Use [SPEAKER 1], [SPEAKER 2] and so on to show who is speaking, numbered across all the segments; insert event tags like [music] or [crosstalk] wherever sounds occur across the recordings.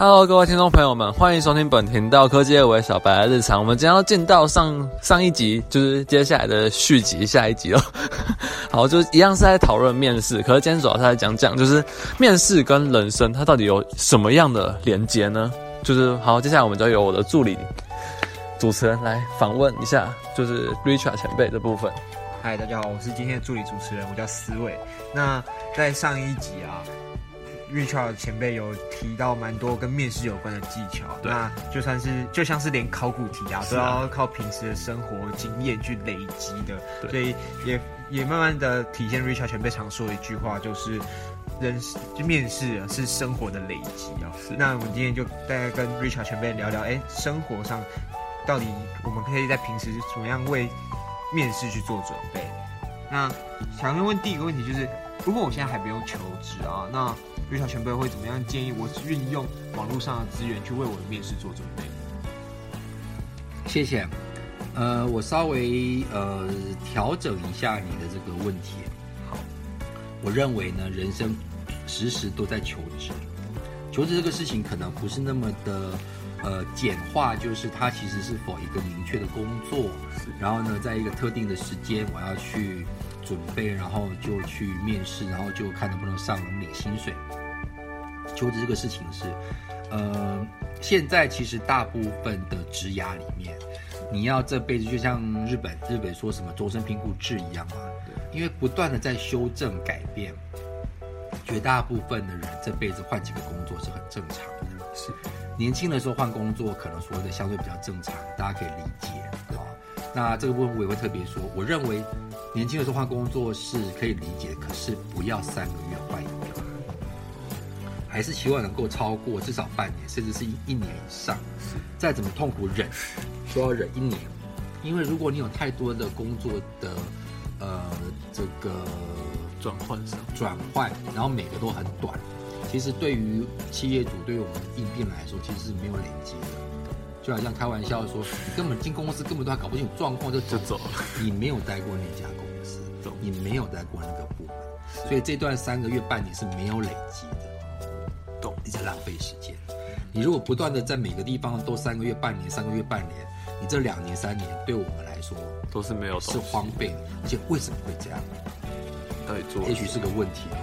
[SPEAKER 1] Hello，各位听众朋友们，欢迎收听本频道科技二维小白的日常。我们将要进到上上一集，就是接下来的续集，下一集了。[laughs] 好，就一样是在讨论面试，可是今天主要是在讲讲，就是面试跟人生它到底有什么样的连接呢？就是好，接下来我们就由我的助理主持人来访问一下，就是 Richard 前辈这部分。
[SPEAKER 2] 嗨，大家好，我是今天的助理主持人，我叫思伟。那在上一集啊。Richard 前辈有提到蛮多跟面试有关的技巧，那就算是就像是连考古题啊，都要靠平时的生活经验去累积的，所以也也慢慢的体现 Richard 前辈常说的一句话，就是人就面试是生活的累积啊。那我们今天就大概跟 Richard 前辈聊聊，哎，生活上到底我们可以在平时怎么样为面试去做准备？那想要问第一个问题就是，如果我现在还不用求职啊，那瑞小前辈会怎么样建议我运用网络上的资源去为我的面试做准备？
[SPEAKER 3] 谢谢。呃，我稍微呃调整一下你的这个问题。好，我认为呢，人生时时都在求职。求职这个事情可能不是那么的呃简化，就是它其实是否一个明确的工作，然后呢，在一个特定的时间我要去。准备，然后就去面试，然后就看能不能上，能领薪水。求职这个事情是，呃，现在其实大部分的职涯里面，你要这辈子就像日本日本说什么终身评估制一样嘛，因为不断的在修正改变，绝大部分的人这辈子换几个工作是很正常的。是，年轻的时候换工作可能说的相对比较正常，大家可以理解啊。那这个部分我也会特别说，我认为。年轻的时候换工作是可以理解，可是不要三个，还是希望能够超过至少半年，甚至是一一年以上。再怎么痛苦忍，都要忍一年，因为如果你有太多的工作的呃这个
[SPEAKER 1] 转换上。
[SPEAKER 3] 转换，然后每个都很短，其实对于企业主对于我们应聘来说，其实是没有累积的。就好像开玩笑说，你根本进公司根本都还搞不清楚状况就走了，你没有待过那家公司，你没有待过那个部门，所以这段三个月半年是没有累积浪费时间。你如果不断的在每个地方都三个月半年，三个月半年，你这两年三年对我们来说
[SPEAKER 1] 都是没有
[SPEAKER 3] 是荒废的。而且为什么会这样？
[SPEAKER 1] 到底做？
[SPEAKER 3] 也许是个问题哦。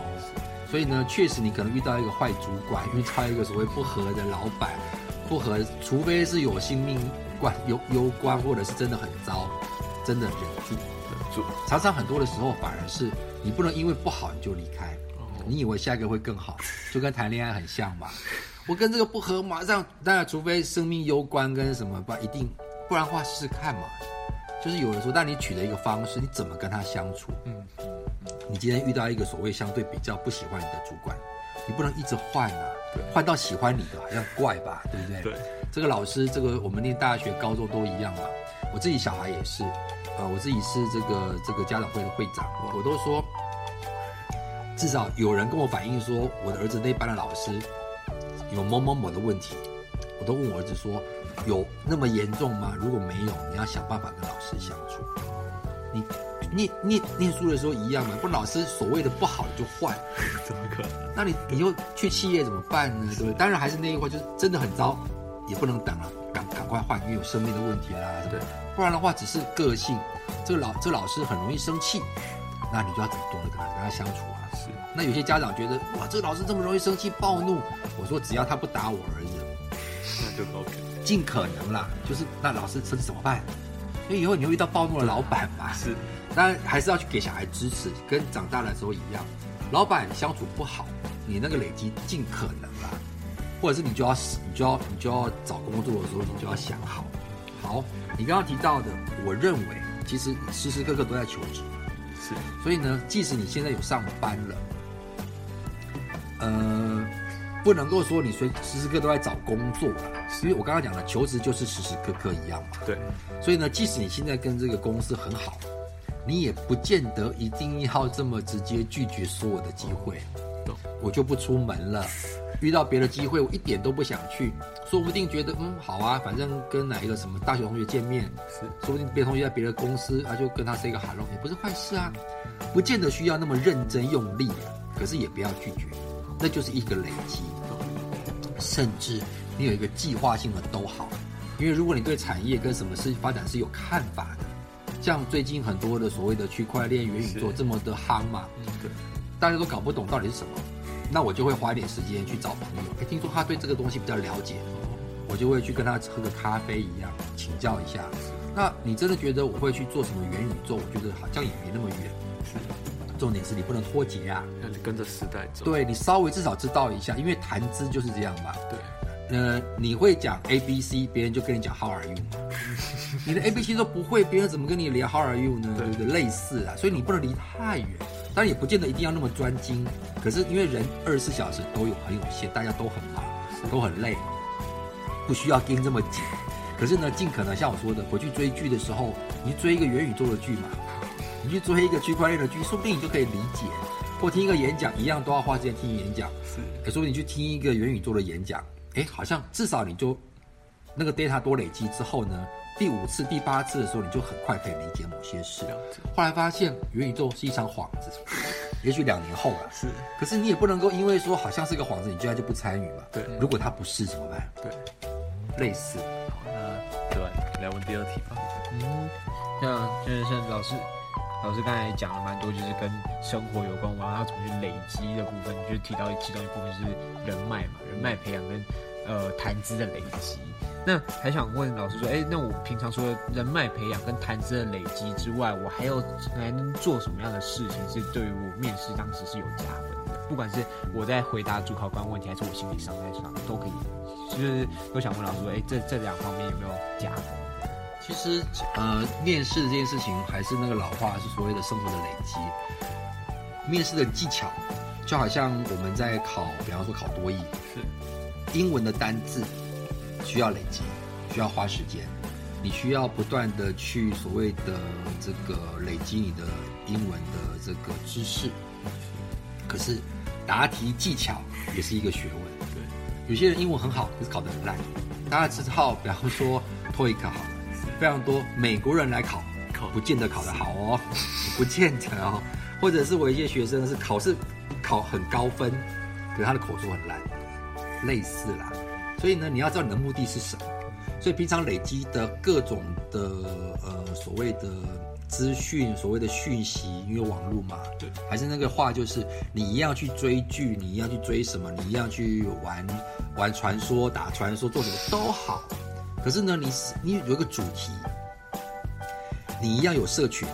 [SPEAKER 3] 所以呢，确实你可能遇到一个坏主管，遇到一个所谓不合的老板。不合，除非是有性命关攸攸关，或者是真的很糟，真的忍住，
[SPEAKER 1] 忍住。
[SPEAKER 3] 常常很多的时候，反而是你不能因为不好你就离开，你以为下一个会更好，就跟谈恋爱很像嘛。我跟这个不合，马上当然，除非生命攸关跟什么，吧一定，不然的话试试看嘛。就是有人说，但你取得一个方式，你怎么跟他相处？嗯，你今天遇到一个所谓相对比较不喜欢你的主管。你不能一直换啊，换到喜欢你的好像怪吧，对不对？
[SPEAKER 1] 对，
[SPEAKER 3] 这个老师，这个我们念大学、高中都一样嘛。我自己小孩也是，呃，我自己是这个这个家长会的会长，我都说，至少有人跟我反映说，我的儿子那班的老师有某某某的问题，我都问我儿子说，有那么严重吗？如果没有，你要想办法跟老师相处。你。念念念书的时候一样嘛，不老师所谓的不好就换，[laughs]
[SPEAKER 1] 怎么可能？
[SPEAKER 3] 那你你又去企业怎么办呢？对不对？当然还是那句话，就是真的很糟，也不能等了，赶赶快换，因为有生命的问题啦，对不对？不然的话，只是个性，这个老这个老师很容易生气，那你就要主动的跟他跟他相处。那有些家长觉得哇，这个老师这么容易生气暴怒，我说只要他不打我儿子，
[SPEAKER 1] 那 [laughs] 就 OK，
[SPEAKER 3] 尽可能啦，就是那老师生气怎么办？因为以后你会遇到暴怒的老板嘛？[laughs]
[SPEAKER 1] 是。
[SPEAKER 3] 当然还是要去给小孩支持，跟长大的时候一样。老板相处不好，你那个累积尽可能啦，或者是你就要你就要你就要找工作的时候，你就要想好。好，你刚刚提到的，我认为其实时时刻刻都在求职，
[SPEAKER 1] 是。
[SPEAKER 3] 所以呢，即使你现在有上班了，呃，不能够说你随时时刻都在找工作了，因为我刚刚讲的求职就是时时刻刻一样嘛。
[SPEAKER 1] 对。
[SPEAKER 3] 所以呢，即使你现在跟这个公司很好。你也不见得一定要这么直接拒绝所有的机会，我就不出门了。遇到别的机会，我一点都不想去，说不定觉得嗯好啊，反正跟哪一个什么大学同学见面，是说不定别的同学在别的公司，他就跟他 say 个 hello，也不是坏事啊。不见得需要那么认真用力，可是也不要拒绝，那就是一个累积。甚至你有一个计划性的都好。因为如果你对产业跟什么事发展是有看法的，像最近很多的所谓的区块链、元宇宙这么的夯嘛，
[SPEAKER 1] 对，
[SPEAKER 3] 大家都搞不懂到底是什么，那我就会花一点时间去找朋友。哎，听说他对这个东西比较了解，我就会去跟他喝个咖啡一样，请教一下。那你真的觉得我会去做什么元宇宙？我觉得好像也没那么远。重点是你不能脱节啊，
[SPEAKER 1] 要跟着时代走。
[SPEAKER 3] 对你稍微至少知道一下，因为谈资就是这样嘛。
[SPEAKER 1] 对。
[SPEAKER 3] 呃，你会讲 A B C，别人就跟你讲 How are you？[laughs] 你的 A B C 都不会，别人怎么跟你聊 How are you 呢？对不对？类似啊，所以你不能离太远，当然也不见得一定要那么专精。可是因为人二十四小时都有很有限，大家都很忙，都很累，不需要盯这么紧。[laughs] 可是呢，尽可能像我说的，回去追剧的时候，你追一个元宇宙的剧嘛，你去追一个区块链的剧，说不定你就可以理解。或听一个演讲，一样都要花时间听演讲。是，说不定你去听一个元宇宙的演讲。哎，好像至少你就那个 data 多累积之后呢，第五次、第八次的时候，你就很快可以理解某些事。后来发现元宇宙是一场幌子，也许两年后了。
[SPEAKER 1] 是，
[SPEAKER 3] 可是你也不能够因为说好像是个幌子，你居然就不参与嘛？
[SPEAKER 1] 对。
[SPEAKER 3] 如果它不是怎么办？
[SPEAKER 1] 对，
[SPEAKER 3] 类似。
[SPEAKER 1] 好，那对，来问第二题吧。
[SPEAKER 2] 嗯，像就是像老师。老师刚才讲了蛮多，就是跟生活有关，然后要怎么去累积的部分，就提到其中一部分是人脉嘛，人脉培养跟呃谈资的累积。那还想问老师说，哎，那我平常除了人脉培养跟谈资的累积之外，我还有还能做什么样的事情，是对于我面试当时是有加分的？不管是我在回答主考官问题，还是我心理上在上，都可以。就是都想问老师说，哎，这这两方面有没有加分？
[SPEAKER 3] 其实，呃，面试这件事情还是那个老话，是所谓的生活的累积。面试的技巧，就好像我们在考，比方说考多译，
[SPEAKER 1] 是
[SPEAKER 3] 英文的单字需要累积，需要花时间，你需要不断的去所谓的这个累积你的英文的这个知识。可是答题技巧也是一个学问。
[SPEAKER 1] 对，
[SPEAKER 3] 有些人英文很好，可是考得很烂。大家知道，比方说托 e 考好。非常多美国人来考，
[SPEAKER 1] 考
[SPEAKER 3] 不见得考得好哦，[laughs] 不见得哦。或者是我一些学生是考试考很高分，可是他的口说很烂，类似啦。所以呢，你要知道你的目的是什么。所以平常累积的各种的呃所谓的资讯，所谓的讯息，因为网络嘛，
[SPEAKER 1] 对，
[SPEAKER 3] 还是那个话，就是你一样去追剧，你一样去追什么，你一样去玩玩传说、打传说，做什么都好。可是呢，你你有一个主题，你一样有社群，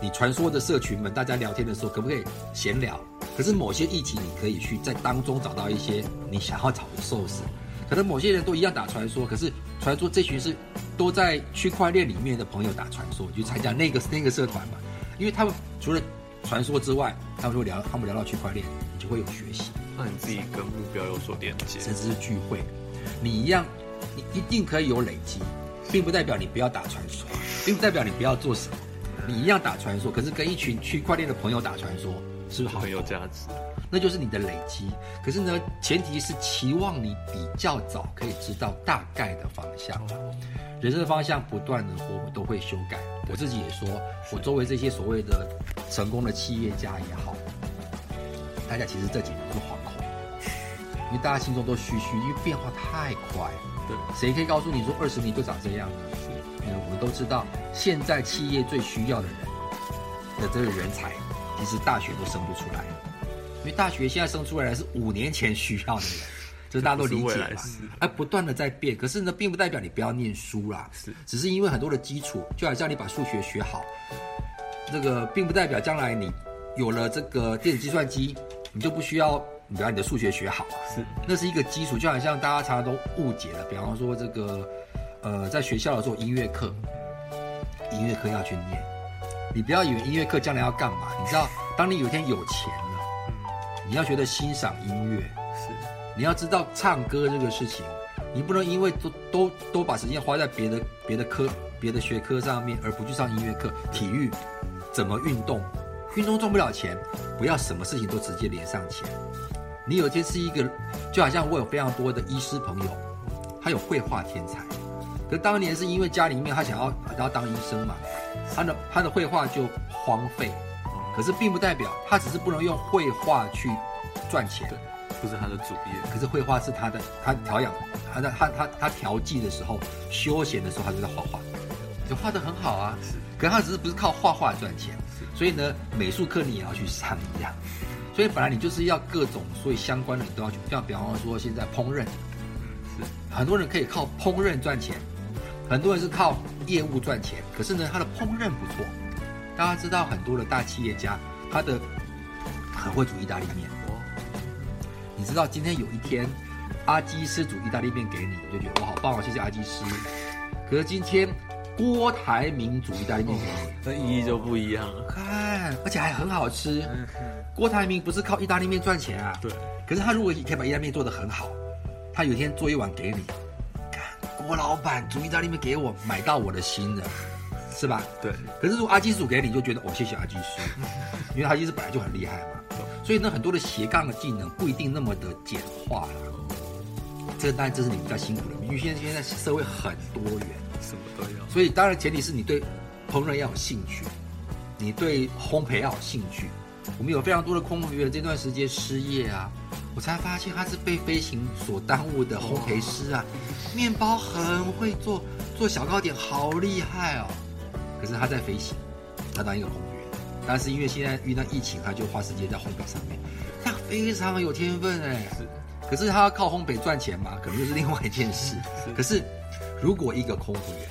[SPEAKER 3] 你传说的社群们，大家聊天的时候可不可以闲聊？可是某些议题，你可以去在当中找到一些你想要找的 source。可能某些人都一样打传说，可是传说这群是都在区块链里面的朋友打传说，就参加那个那个社团嘛？因为他们除了传说之外，他们会聊，他们聊到区块链，你就会有学习。
[SPEAKER 1] 那你自己跟目标有所连接，
[SPEAKER 3] 甚至是聚会，你一样。你一定可以有累积，并不代表你不要打传说，并不代表你不要做什么，你一样打传说。可是跟一群区块链的朋友打传说，是不是
[SPEAKER 1] 很有价值？
[SPEAKER 3] 那就是你的累积。可是呢，前提是期望你比较早可以知道大概的方向。人生的方向不断的，我们都会修改。我自己也说，我周围这些所谓的成功的企业家也好，大家其实这几年是惶恐，因为大家心中都虚虚，因为变化太快。
[SPEAKER 1] 对，
[SPEAKER 3] 谁可以告诉你说二十年就长这样？我们都知道，现在企业最需要的人的这个人才，其实大学都生不出来。因为大学现在生出来的是五年前需要的人，[laughs] 这大家都理解嘛。哎不断的在变，可是呢，并不代表你不要念书啦。
[SPEAKER 1] 是，
[SPEAKER 3] 只是因为很多的基础，就好像你把数学学好，这个并不代表将来你有了这个电子计算机，你就不需要。你把你的数学学好啊，
[SPEAKER 1] 是，
[SPEAKER 3] 那是一个基础，就好像大家常常都误解了。比方说这个，呃，在学校的时候音乐课，音乐课要去念，你不要以为音乐课将来要干嘛？你知道，当你有一天有钱了，你要学得欣赏音乐，
[SPEAKER 1] 是，
[SPEAKER 3] 你要知道唱歌这个事情，你不能因为都都都把时间花在别的别的科别的学科上面，而不去上音乐课。体育怎么运动？运动赚不了钱，不要什么事情都直接连上钱。你有一天是一个，就好像我有非常多的医师朋友，他有绘画天才，可当年是因为家里面他想要要当医生嘛，他的他的绘画就荒废，可是并不代表他只是不能用绘画去赚钱，
[SPEAKER 1] 不是他的主业。
[SPEAKER 3] 可是绘画是他的，他调养，他的他他他调剂的时候，休闲的时候，他就在画画，就画的很好啊。
[SPEAKER 1] 是，
[SPEAKER 3] 可是他只是不是靠画画赚钱，
[SPEAKER 1] 是
[SPEAKER 3] 所以呢，美术课你也要去上一样。所以本来你就是要各种，所以相关的你都要去，像比方说现在烹饪，
[SPEAKER 1] 是
[SPEAKER 3] 很多人可以靠烹饪赚钱，很多人是靠业务赚钱，可是呢，他的烹饪不错。大家知道很多的大企业家，他的很会煮意大利面。
[SPEAKER 1] 哦，
[SPEAKER 3] 你知道今天有一天，阿基师煮意大利面给你，你就觉得哇好棒哦，谢谢阿基师。可是今天郭台铭煮意大利面
[SPEAKER 1] 那意义就不一样了。
[SPEAKER 3] 看，而且还很好吃。郭台铭不是靠意大利面赚钱啊，
[SPEAKER 1] 对，
[SPEAKER 3] 可是他如果可以把意大利面做得很好，他有一天做一碗给你，看郭老板煮意大利面给我，买到我的心了，是吧？
[SPEAKER 1] 对，
[SPEAKER 3] 可是如果阿基叔给你，就觉得哦，谢谢阿基叔，[laughs] 因为阿基师本来就很厉害嘛。所以呢，很多的斜杠的技能不一定那么的简化了。这当然这是你们比较辛苦的，因为现在现在社会很多元，
[SPEAKER 1] 什么都要。
[SPEAKER 3] 所以当然前提是你对烹饪要有兴趣，你对烘焙要有兴趣。我们有非常多的空服员这段时间失业啊，我才发现他是被飞行所耽误的烘焙师啊，面包很会做，做小糕点好厉害哦。可是他在飞行，他当一个空服员，但是因为现在遇到疫情，他就花时间在烘焙上面，他非常有天分哎。
[SPEAKER 1] 是
[SPEAKER 3] 可是他要靠烘焙赚钱嘛，可能又是另外一件事。
[SPEAKER 1] 是
[SPEAKER 3] 可是如果一个空服员，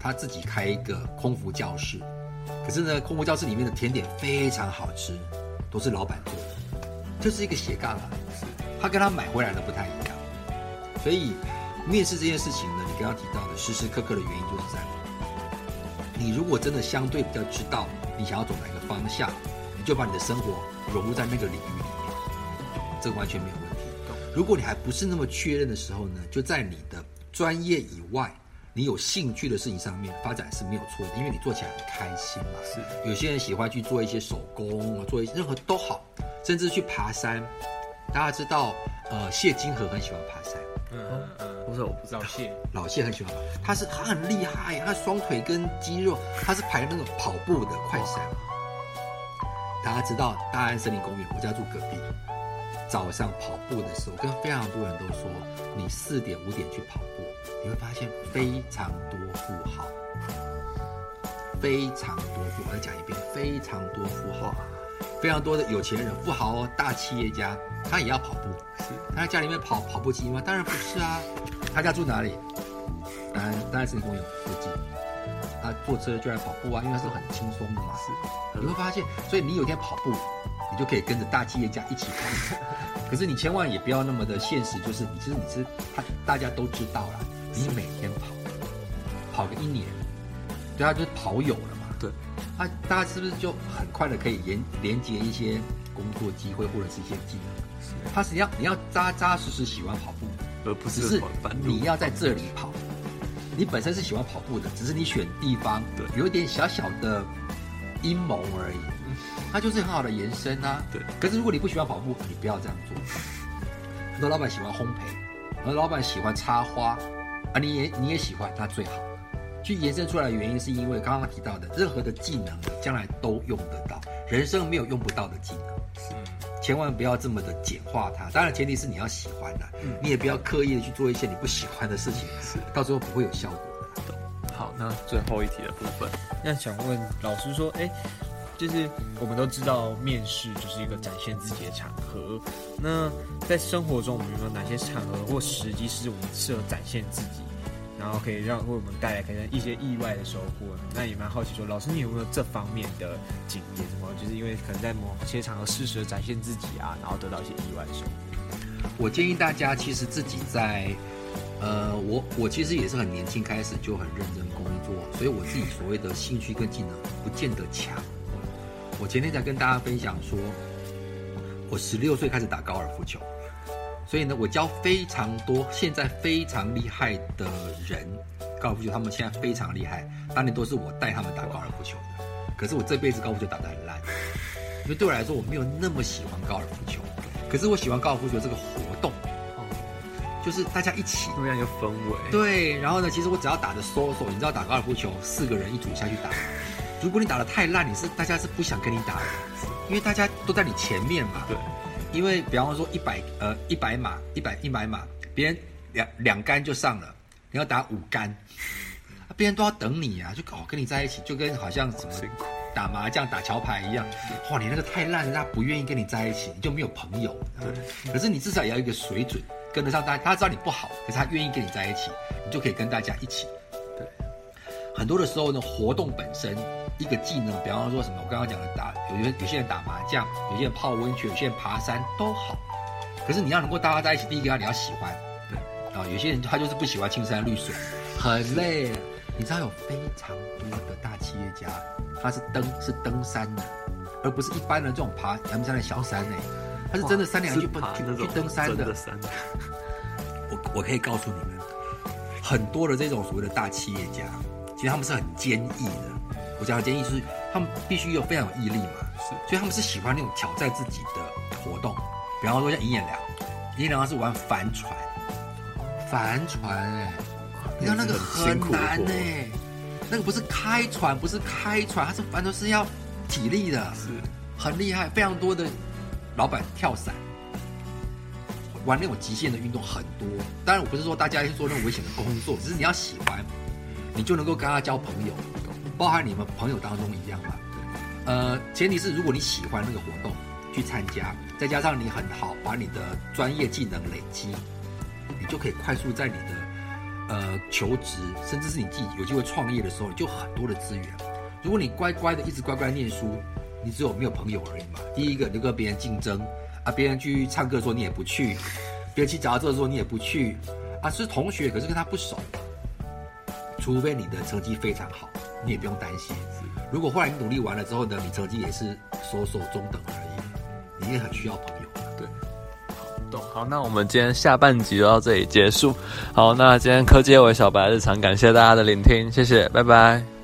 [SPEAKER 3] 他自己开一个空服教室，可是呢，空服教室里面的甜点非常好吃，都是老板做的，这是一个斜杠啊。他跟他买回来的不太一样，所以面试这件事情呢，你刚刚提到的时时刻刻的原因就是在你如果真的相对比较知道你想要走哪一个方向，你就把你的生活融入在那个领域里面，这个完全没有问题。如果你还不是那么确认的时候呢，就在你专业以外，你有兴趣的事情上面发展是没有错的，因为你做起来很开心嘛。
[SPEAKER 1] 是
[SPEAKER 3] 有些人喜欢去做一些手工，做一些任何都好，甚至去爬山。大家知道，呃，谢金河很喜欢爬山，
[SPEAKER 2] 嗯嗯，
[SPEAKER 1] 不是我不知道
[SPEAKER 2] 老谢，
[SPEAKER 3] 老谢很喜欢爬，他是他很厉害，他双腿跟肌肉，他是排那种跑步的快山。大家知道大安森林公园，我家住隔壁。早上跑步的时候，跟非常多人都说，你四点五点去跑步，你会发现非常多富豪，非常多富豪。我再讲一遍，非常多富豪，非常多的有钱人、富豪哦，大企业家，他也要跑步。
[SPEAKER 1] 是
[SPEAKER 3] 他在家里面跑跑步机吗？当然不是啊。他家住哪里？当然，当然是公园附近。他坐车就来跑步啊，因为他是很轻松的嘛。
[SPEAKER 1] 是
[SPEAKER 3] 你会发现，所以你有一天跑步，你就可以跟着大企业家一起跑。可是你千万也不要那么的现实，就是你其实你是他大家都知道了，你每天跑，跑个一年，对他就是跑友了嘛。
[SPEAKER 1] 对，
[SPEAKER 3] 啊，大家是不是就很快的可以连连接一些工作机会或者是一些技能？他是要你要扎扎实实喜欢跑步，
[SPEAKER 1] 而不
[SPEAKER 3] 只是
[SPEAKER 1] 跑半路
[SPEAKER 3] 你要在这里跑。你本身是喜欢跑步的，只是你选地方
[SPEAKER 1] 对
[SPEAKER 3] 有一点小小的阴谋而已，它就是很好的延伸啊。
[SPEAKER 1] 对，
[SPEAKER 3] 可是如果你不喜欢跑步，你不要这样做。很多老板喜欢烘焙，很多老板喜欢插花，啊，你也你也喜欢，那最好。去延伸出来的原因是因为刚刚提到的，任何的技能将来都用得到，人生没有用不到的技能。千万不要这么的简化它。当然，前提是你要喜欢的，你也不要刻意的去做一些你不喜欢的事情，
[SPEAKER 1] 是
[SPEAKER 3] 到最后不会有效果的。
[SPEAKER 1] 好，那最后一题的部分，
[SPEAKER 2] 那想问老师说，哎，就是我们都知道面试就是一个展现自己的场合，那在生活中我们有没有哪些场合或时机是我们适合展现自己，然后可以让为我们带来可能一些意外的收获？那也蛮好奇说，老师你有没有这方面的经验？什么就是因为可能在某些场合适时的展现自己啊，然后得到一些意外的收获。
[SPEAKER 3] 我建议大家其实自己在，呃，我我其实也是很年轻开始就很认真工作，所以我自己所谓的兴趣跟技能不见得强。我前天才跟大家分享说，我十六岁开始打高尔夫球，所以呢，我教非常多现在非常厉害的人，高尔夫球他们现在非常厉害，当年都是我带他们打高尔夫球的。可是我这辈子高尔夫球打得很烂，因为对我来说我没有那么喜欢高尔夫球，可是我喜欢高尔夫球这个活动，就是大家一起。
[SPEAKER 1] 同样一个氛围，
[SPEAKER 3] 对，然后呢，其实我只要打的 solo，你知道打高尔夫球四个人一组下去打，如果你打的太烂，你是大家是不想跟你打的，因为大家都在你前面嘛。
[SPEAKER 1] 对，
[SPEAKER 3] 因为比方说一百呃一百码一百一百码，别人两两杆就上了，你要打五杆，别人都要等你啊，就哦跟你在一起，就跟好像什么打麻将打桥牌一样，哇，你那个太烂人家不愿意跟你在一起，你就没有朋友。对可是你至少也要一个水准，跟得上大家，他知道你不好，可是他愿意跟你在一起，你就可以跟大家一起。
[SPEAKER 1] 对，
[SPEAKER 3] 很多的时候呢，活动本身一个技能，比方说什么，我刚刚讲的打，有些有些人打麻将，有些人泡温泉，有些人爬山都好。可是你要能够大家在一起，第一个要你要喜欢，
[SPEAKER 1] 对
[SPEAKER 3] 啊，有些人他就是不喜欢青山绿水，很累。你知道有非常多的大企业家，他是登是登山的，而不是一般的这种爬阳明山的小山呢，他是真的三两去去去登山的。我我可以告诉你们，很多的这种所谓的大企业家，其实他们是很坚毅的。我讲的坚毅是，他们必须有非常有毅力嘛，
[SPEAKER 1] 是，
[SPEAKER 3] 所以他们是喜欢那种挑战自己的活动。比方说像尹衍良，尹衍良他是玩帆船，帆船哎。你知道那个很难呢，那个不是开船，不是开船，它是帆船是要体力的，
[SPEAKER 1] 是
[SPEAKER 3] 很厉害。非常多的老板跳伞，玩那种极限的运动很多。当然，我不是说大家去做那种危险的工作，只是你要喜欢，你就能够跟他交朋友，包含你们朋友当中一样嘛。呃，前提是如果你喜欢那个活动去参加，再加上你很好，把你的专业技能累积，你就可以快速在你的。呃，求职，甚至是你自己有机会创业的时候，你就很多的资源。如果你乖乖的一直乖乖念书，你只有没有朋友而已嘛。第一个，你就跟别人竞争啊，别人去唱歌的时候你也不去，别人去找车的时候你也不去啊，是同学，可是跟他不熟。除非你的成绩非常好，你也不用担心。如果后来你努力完了之后呢，你成绩也是所手中等而已，你也很需要朋友。
[SPEAKER 1] 对好，那我们今天下半集就到这里结束。好，那今天科技为小白日常，感谢大家的聆听，谢谢，拜拜。